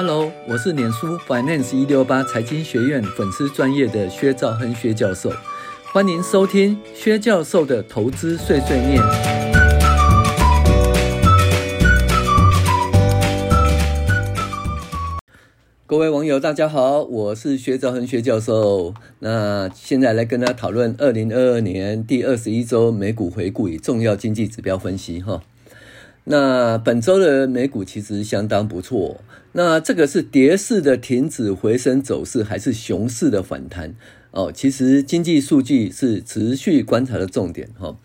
Hello，我是脸书 Finance 一六八财经学院粉丝专业的薛兆亨薛教授，欢迎收听薛教授的投资碎碎念。各位网友，大家好，我是薛兆亨薛教授。那现在来跟大家讨论二零二二年第二十一周美股回顾与重要经济指标分析哈。那本周的美股其实相当不错。那这个是跌势的停止回升走势，还是熊市的反弹？哦，其实经济数据是持续观察的重点哈。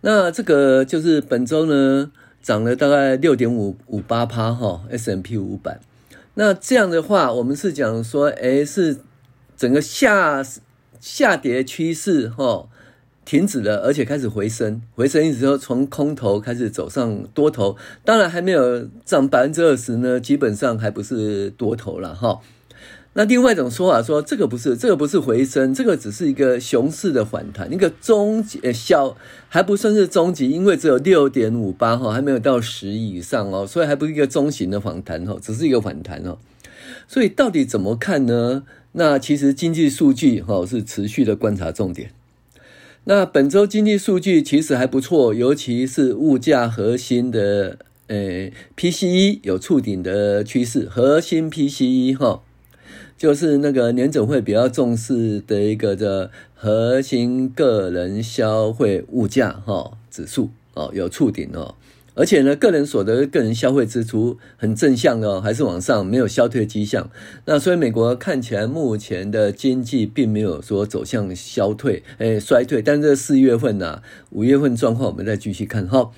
那这个就是本周呢涨了大概六点五五八趴哈，S&P 五百。那这样的话，我们是讲说，哎，是整个下下跌趋势哈。停止了，而且开始回升，回升意思说从空头开始走上多头，当然还没有涨百分之二十呢，基本上还不是多头了哈。那另外一种说法说，这个不是，这个不是回升，这个只是一个熊市的反弹，一个中级呃小还不算是中级，因为只有六点五八哈，还没有到十以上哦，所以还不是一个中型的反弹哈，只是一个反弹哦。所以到底怎么看呢？那其实经济数据哈是持续的观察重点。那本周经济数据其实还不错，尤其是物价核心的，呃，PCE 有触顶的趋势，核心 PCE 哈，就是那个年总会比较重视的一个的核心个人消费物价哈指数哦，有触顶哦。而且呢，个人所得、个人消费支出很正向哦，还是往上，没有消退迹象。那所以美国看起来目前的经济并没有说走向消退、诶衰退。但这四月份呐、五月份状况，我们再继续看哈。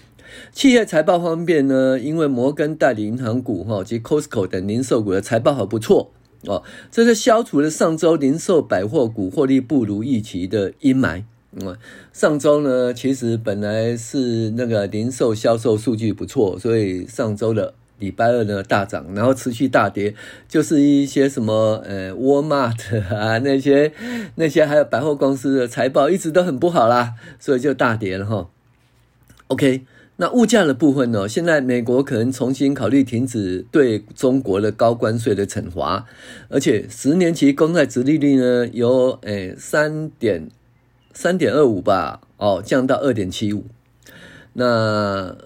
企业财报方面呢，因为摩根代理银行股哈及 Costco 等零售股的财报还不错哦，这是消除了上周零售百货股获利不如预期的阴霾。嗯，上周呢，其实本来是那个零售销售数据不错，所以上周的礼拜二呢大涨，然后持续大跌，就是一些什么呃沃尔玛啊那些那些还有百货公司的财报一直都很不好啦，所以就大跌了哈。OK，那物价的部分呢，现在美国可能重新考虑停止对中国的高关税的惩罚，而且十年期公债殖利率呢有诶三点。三点二五吧，哦，降到二点七五。那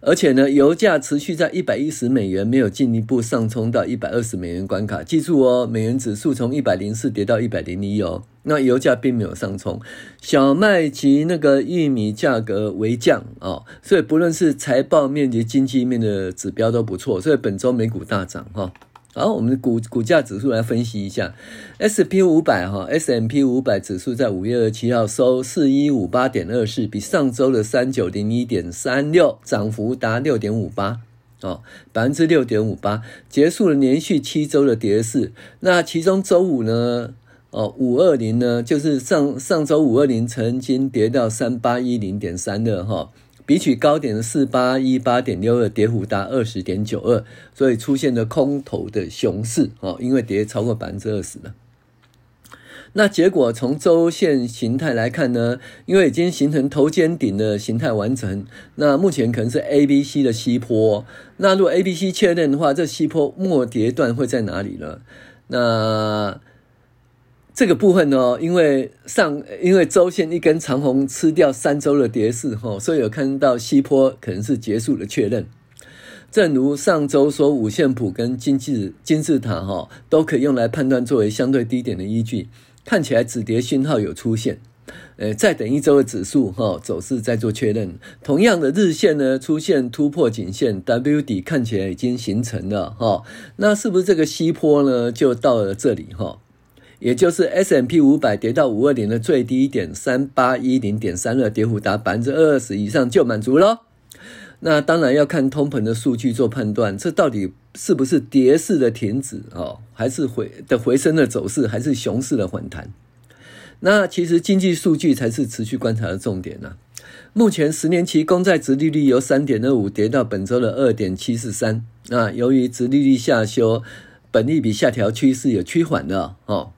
而且呢，油价持续在一百一十美元，没有进一步上冲到一百二十美元关卡。记住哦，美元指数从一百零四跌到一百零一哦。那油价并没有上冲，小麦及那个玉米价格微降哦，所以不论是财报面及经济面的指标都不错，所以本周美股大涨哈。好，我们的股股价指数来分析一下，S&P 五百哈，S M P 五百指数在五月二十七号收四一五八点二四，比上周的三九零一点三六涨幅达六点五八，哦，百分之六点五八，结束了连续七周的跌势。那其中周五呢，哦，五二零呢，就是上上周五二零曾经跌到三八一零点三二哈。比起高点的四八一八点六二，跌幅达二十点九二，所以出现了空头的熊市哦，因为跌超过百分之二十了。那结果从周线形态来看呢，因为已经形成头肩顶的形态完成，那目前可能是 A B C 的西坡。那如果 A B C 确认的话，这西坡末跌段会在哪里呢？那这个部分呢，因为上因为周线一根长红吃掉三周的跌势哈，所以有看到西坡可能是结束的确认。正如上周说，五线谱跟金字金字塔哈都可以用来判断作为相对低点的依据，看起来止跌讯号有出现。呃，再等一周的指数哈走势再做确认。同样的日线呢出现突破颈线 W 底看起来已经形成了哈，那是不是这个西坡呢就到了这里哈？也就是 S M P 五百跌到五二零的最低点三八一零点三二，跌幅达百分之二十以上就满足了。那当然要看通膨的数据做判断，这到底是不是跌势的停止哦，还是回的回升的走势，还是熊市的反弹？那其实经济数据才是持续观察的重点呢。目前十年期公债殖利率由三点二五跌到本周的二点七四三。那由于殖利率下修，本利比下调趋势也趋缓了哦。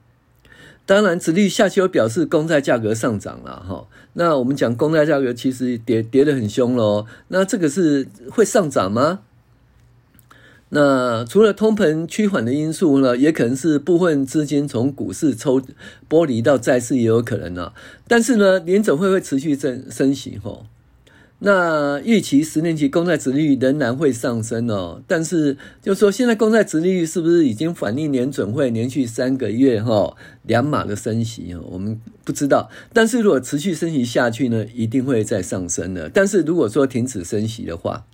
当然，殖利率下修表示公债价格上涨了哈。那我们讲公债价格其实跌跌得很凶喽。那这个是会上涨吗？那除了通膨趋缓的因素呢，也可能是部分资金从股市抽剥离到债市也有可能呢。但是呢，联准会会持续升升息吼。那预期十年期公债殖利率仍然会上升哦，但是就是说现在公债殖利率是不是已经反映年准会连续三个月哈两码的升息？我们不知道。但是如果持续升息下去呢，一定会再上升的。但是如果说停止升息的话，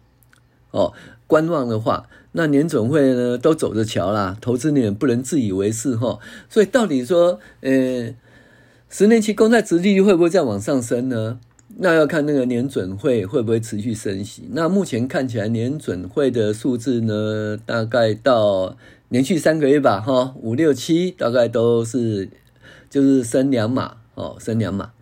哦，观望的话，那年准会呢都走着瞧啦，投资人也不能自以为是哈。所以到底说，呃，十年期公债殖利率会不会再往上升呢？那要看那个年准会会不会持续升息。那目前看起来年准会的数字呢，大概到连续三个月吧，哈，五六七大概都是就是升两码哦，升两码。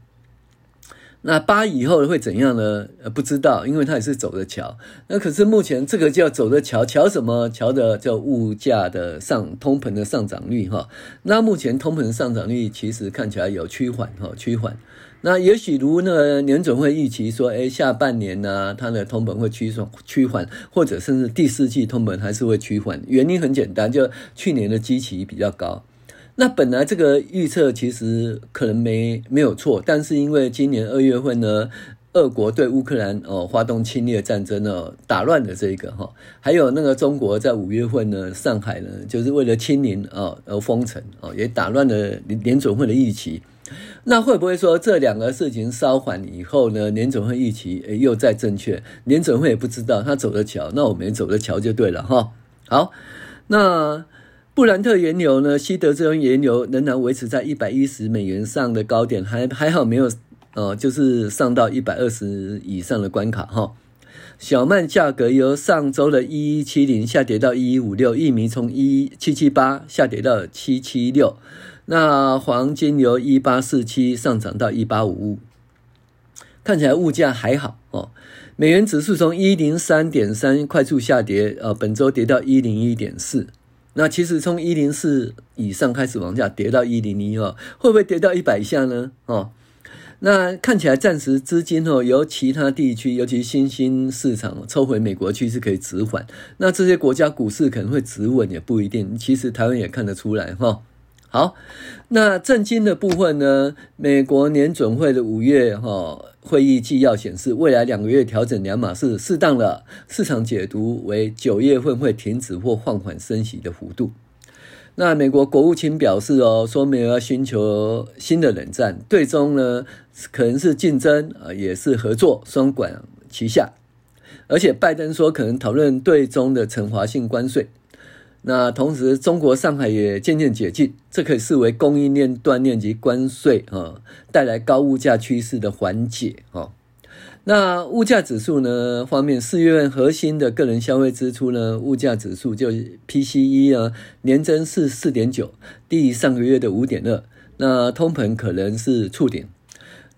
那八以后会怎样呢？呃，不知道，因为它也是走着瞧。那可是目前这个叫走着瞧，瞧什么？瞧的叫物价的上通膨的上涨率哈。那目前通膨的上涨率其实看起来有趋缓哈，趋缓。那也许如那个联准会预期说，哎，下半年呢，它的通膨会趋缓趋缓，或者甚至第四季通膨还是会趋缓。原因很简单，就去年的基期比较高。那本来这个预测其实可能没没有错，但是因为今年二月份呢，俄国对乌克兰哦发动侵略战争哦，打乱了这个哈，还有那个中国在五月份呢，上海呢就是为了清零啊而封城哦，也打乱了联准会的预期。那会不会说这两个事情稍缓以后呢，联准会预期又再正确？联准会也不知道，他走着瞧，那我们也走着瞧就对了哈。好，那。布兰特原油呢？西德州原油仍然维持在一百一十美元上的高点，还还好没有，呃，就是上到一百二十以上的关卡哈。小麦价格由上周的一一七零下跌到一一五六，玉米从一七七八下跌到七七六，那黄金由一八四七上涨到一八五五，看起来物价还好哦。美元指数从一零三点三快速下跌，呃，本周跌到一零一点四。那其实从一零四以上开始往下跌到一零一哦，会不会跌到一百以下呢？哦，那看起来暂时资金哦由其他地区，尤其新兴市场抽回美国去是可以止缓。那这些国家股市可能会止稳也不一定。其实台湾也看得出来哈。好，那政经的部分呢？美国联准会的五月哈。会议纪要显示，未来两个月调整两码是适当的，市场解读为九月份会停止或放缓升息的幅度。那美国国务卿表示哦，说没有要寻求新的冷战，最终呢可能是竞争啊，也是合作，双管齐下。而且拜登说可能讨论对中的惩罚性关税。那同时，中国上海也渐渐解禁，这可以视为供应链断链及关税啊带来高物价趋势的缓解啊。那物价指数呢方面，四月份核心的个人消费支出呢物价指数就 PCE 啊年增是四点九，低于上个月的五点二。那通膨可能是触顶。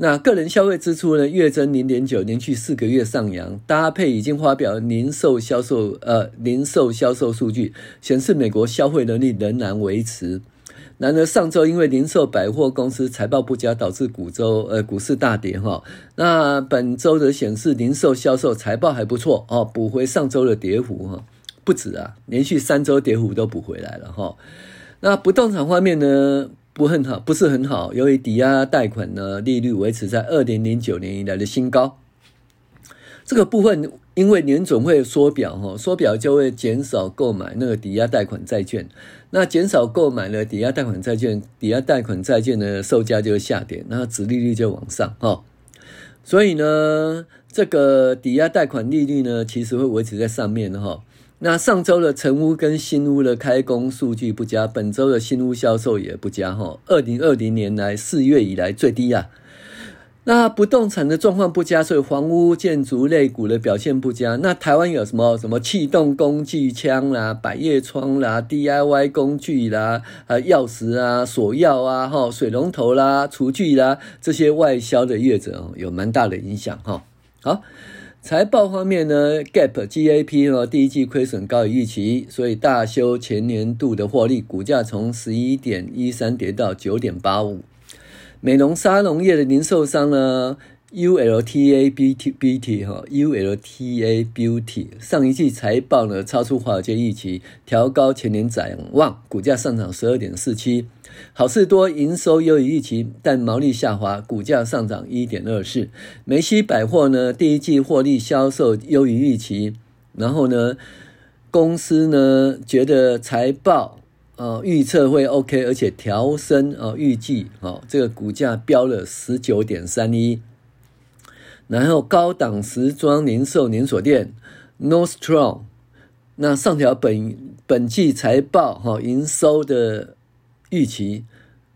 那个人消费支出呢，月增零点九，连续四个月上扬，搭配已经发表零售销售呃零售销售数据，显示美国消费能力仍然维持。然而上周因为零售百货公司财报不佳，导致股周呃股市大跌哈。那本周的显示零售销售财报还不错哦，补回上周的跌幅哈，不止啊，连续三周跌幅都补回来了哈。那不动产方面呢？不很好，不是很好。由于抵押贷款呢，利率维持在二零零九年以来的新高。这个部分因为年总会缩表哈，缩表就会减少购买那个抵押贷款债券。那减少购买了抵押贷款债券，抵押贷款债券的售价就会下跌，那殖利率就往上哈。所以呢，这个抵押贷款利率呢，其实会维持在上面哈。那上周的成屋跟新屋的开工数据不佳，本周的新屋销售也不佳哈。二零二零年来四月以来最低啊。那不动产的状况不佳，所以房屋建筑类股的表现不佳。那台湾有什么什么气动工具枪啦、百叶窗啦、DIY 工具啦、啊钥匙啊、锁钥啊、哈水龙头啦、厨具啦这些外销的业者有蛮大的影响哈。好。财报方面呢，Gap GAAP 呢第一季亏损高于预期，所以大修前年度的获利，股价从十一点一三跌到九点八五。美容沙龙业的零售商呢，ULTA Beauty Beauty 哈，ULTA Beauty 上一季财报呢超出华尔街预期，调高全年展望，股价上涨十二点四七。好事多营收优于预期，但毛利下滑，股价上涨一点二四。梅西百货呢第一季获利销售优于预期，然后呢公司呢觉得财报呃预测会 OK，而且调升呃预计哦这个股价飙了十九点三一。然后高档时装零售连锁店 Nordstrom，那上调本本季财报哈营收的预期，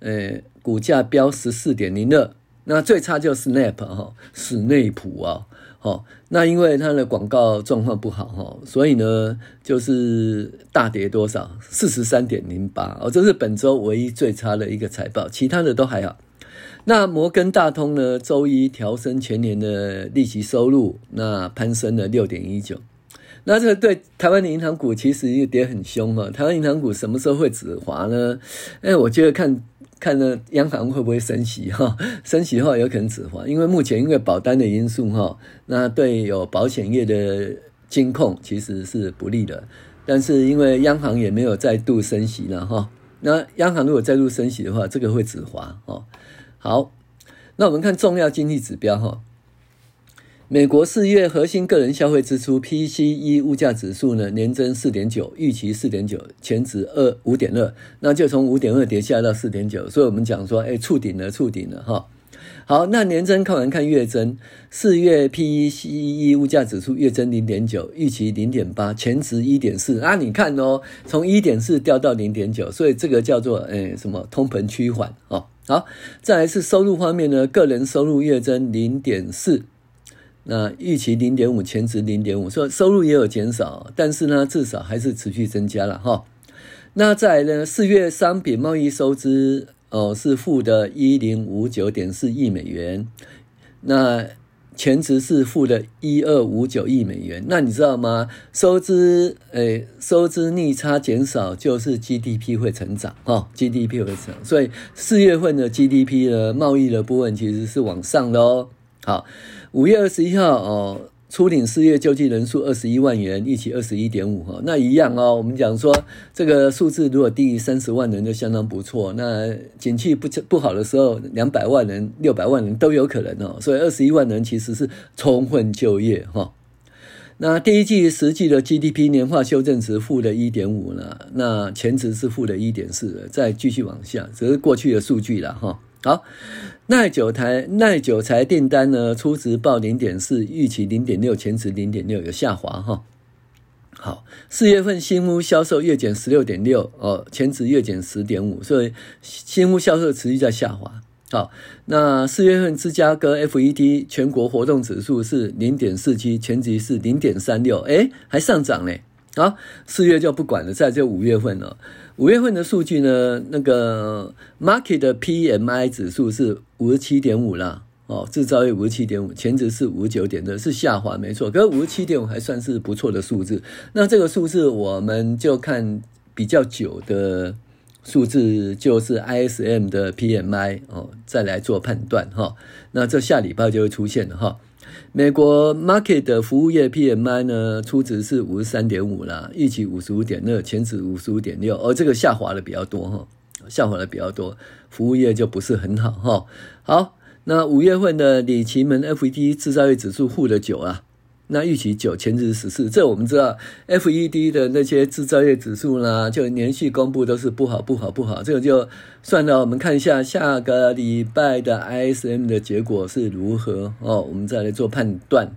呃股价飙十四点零二，那最差就是 Snap 哈史内普啊，好那因为它的广告状况不好哈，所以呢就是大跌多少四十三点零八哦，这是本周唯一最差的一个财报，其他的都还好。那摩根大通呢？周一调升全年的利息收入，那攀升了六点一九。那这个对台湾的银行股其实也跌很凶哈。台湾银行股什么时候会止滑呢？哎，我觉得看看呢，央行会不会升息哈？升息的话有可能止滑，因为目前因为保单的因素哈，那对有保险业的金控其实是不利的。但是因为央行也没有再度升息了哈，那央行如果再度升息的话，这个会止滑哦。好，那我们看重要经济指标哈。美国四月核心个人消费支出 PCE 物价指数呢，年增四点九，预期四点九，前值二五点二，那就从五点二跌下到四点九，所以我们讲说，哎，触顶了，触顶了哈。好，那年增看完看月增，四月 PCE 物价指数月增零点九，预期零点八，前值一点四。啊，你看哦，从一点四掉到零点九，所以这个叫做哎什么通膨趋缓哦。好，再来是收入方面呢，个人收入月增零点四，那预期零点五，前值零点五，说收入也有减少，但是呢，至少还是持续增加了哈。那再来呢，四月商品贸易收支哦是负的一零五九点四亿美元，那。前值是负的一二五九亿美元，那你知道吗？收支诶，收支逆差减少就是 GDP 会成长哦，GDP 会成长，所以四月份的 GDP 的，贸易的部分其实是往上的哦。好，五月二十一号哦。初领失业救济人数二十一万人，一起二十一点五哈，那一样哦。我们讲说这个数字如果低于三十万人就相当不错。那景气不不好的时候，两百万人、六百万人都有可能哦。所以二十一万人其实是充分就业哈。那第一季实际的 GDP 年化修正值负的一点五呢，那前值是负的一点四，再继续往下，只是过去的数据了哈。好。耐久台耐久材订单呢，初值报零点四，预期零点六，前值零点六，有下滑哈。好，四月份新屋销售月减十六点六哦，前值月减十点五，所以新屋销售持续在下滑。好，那四月份芝加哥 FED 全国活动指数是零点四七，前值是零点三六，诶，还上涨嘞。好，四月就不管了，再就五月份了。五月份的数据呢，那个 market 的 PMI 指数是五十七点五啦，哦，制造业五十七点五，前值是五十九点的，是下滑没错，可是五十七点五还算是不错的数字。那这个数字我们就看比较久的数字，就是 ISM 的 PMI 哦，再来做判断哈。那这下礼拜就会出现了哈。美国 market 的服务业 PMI 呢，初值是五十三点五啦，预期五十五点二，前值五十五点六，而这个下滑的比较多哈，下滑的比较多，服务业就不是很好哈。好，那五月份的里奇门 FED 制造业指数负的九啊。那预期九，前值十四，这我们知道，FED 的那些制造业指数呢，就连续公布都是不好，不好，不好。这个就算了，我们看一下下个礼拜的 ISM 的结果是如何哦，我们再来做判断。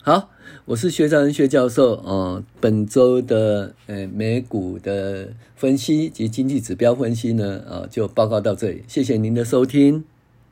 好，我是薛兆亨薛教授哦，本周的呃美股的分析及经济指标分析呢，啊、就报告到这里，谢谢您的收听。